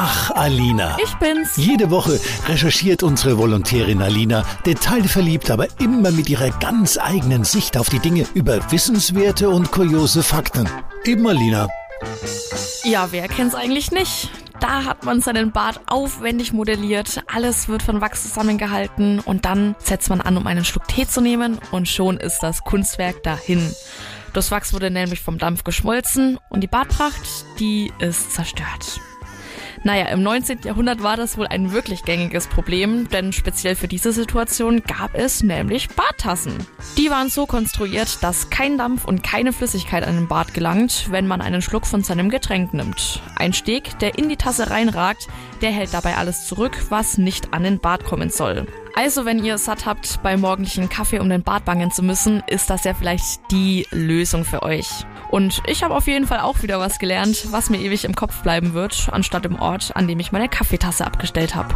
Ach, Alina. Ich bin's. Jede Woche recherchiert unsere Volontärin Alina, detailverliebt, aber immer mit ihrer ganz eigenen Sicht auf die Dinge über wissenswerte und kuriose Fakten. Eben Alina. Ja, wer kennt's eigentlich nicht? Da hat man seinen Bart aufwendig modelliert, alles wird von Wachs zusammengehalten und dann setzt man an, um einen Schluck Tee zu nehmen und schon ist das Kunstwerk dahin. Das Wachs wurde nämlich vom Dampf geschmolzen und die Bartpracht, die ist zerstört. Naja, im 19. Jahrhundert war das wohl ein wirklich gängiges Problem, denn speziell für diese Situation gab es nämlich Barttassen. Die waren so konstruiert, dass kein Dampf und keine Flüssigkeit an den Bart gelangt, wenn man einen Schluck von seinem Getränk nimmt. Ein Steg, der in die Tasse reinragt, der hält dabei alles zurück, was nicht an den Bart kommen soll. Also, wenn ihr satt habt, beim morgendlichen Kaffee um den Bart bangen zu müssen, ist das ja vielleicht die Lösung für euch. Und ich habe auf jeden Fall auch wieder was gelernt, was mir ewig im Kopf bleiben wird, anstatt im Ort, an dem ich meine Kaffeetasse abgestellt habe.